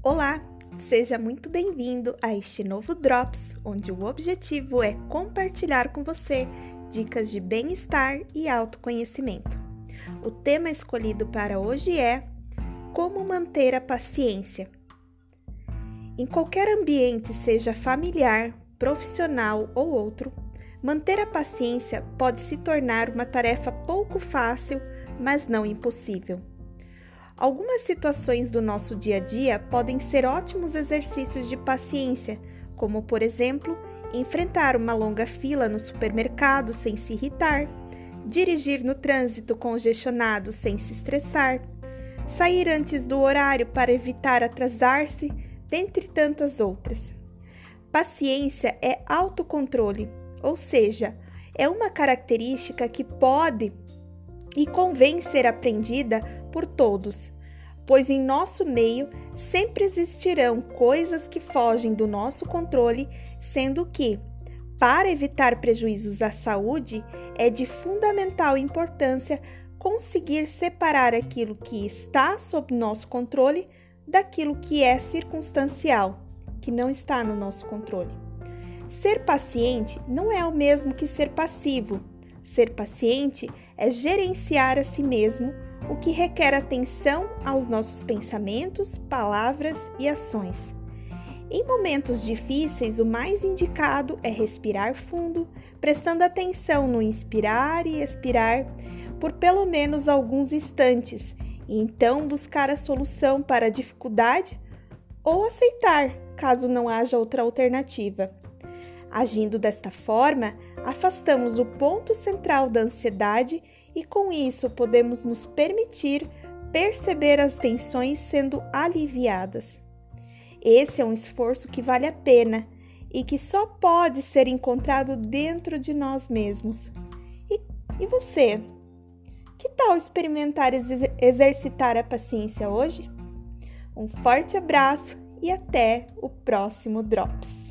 Olá, seja muito bem-vindo a este novo Drops, onde o objetivo é compartilhar com você dicas de bem-estar e autoconhecimento. O tema escolhido para hoje é Como manter a paciência. Em qualquer ambiente, seja familiar, profissional ou outro, manter a paciência pode se tornar uma tarefa pouco fácil, mas não impossível. Algumas situações do nosso dia a dia podem ser ótimos exercícios de paciência, como, por exemplo, enfrentar uma longa fila no supermercado sem se irritar, dirigir no trânsito congestionado sem se estressar, sair antes do horário para evitar atrasar-se, dentre tantas outras. Paciência é autocontrole, ou seja, é uma característica que pode e convém ser aprendida por todos, pois em nosso meio sempre existirão coisas que fogem do nosso controle, sendo que, para evitar prejuízos à saúde, é de fundamental importância conseguir separar aquilo que está sob nosso controle daquilo que é circunstancial, que não está no nosso controle. Ser paciente não é o mesmo que ser passivo. Ser paciente é gerenciar a si mesmo, o que requer atenção aos nossos pensamentos, palavras e ações. Em momentos difíceis, o mais indicado é respirar fundo, prestando atenção no inspirar e expirar por pelo menos alguns instantes, e então buscar a solução para a dificuldade ou aceitar, caso não haja outra alternativa. Agindo desta forma, afastamos o ponto central da ansiedade e com isso podemos nos permitir perceber as tensões sendo aliviadas. Esse é um esforço que vale a pena e que só pode ser encontrado dentro de nós mesmos. E, e você? Que tal experimentar exercitar a paciência hoje? Um forte abraço e até o próximo Drops!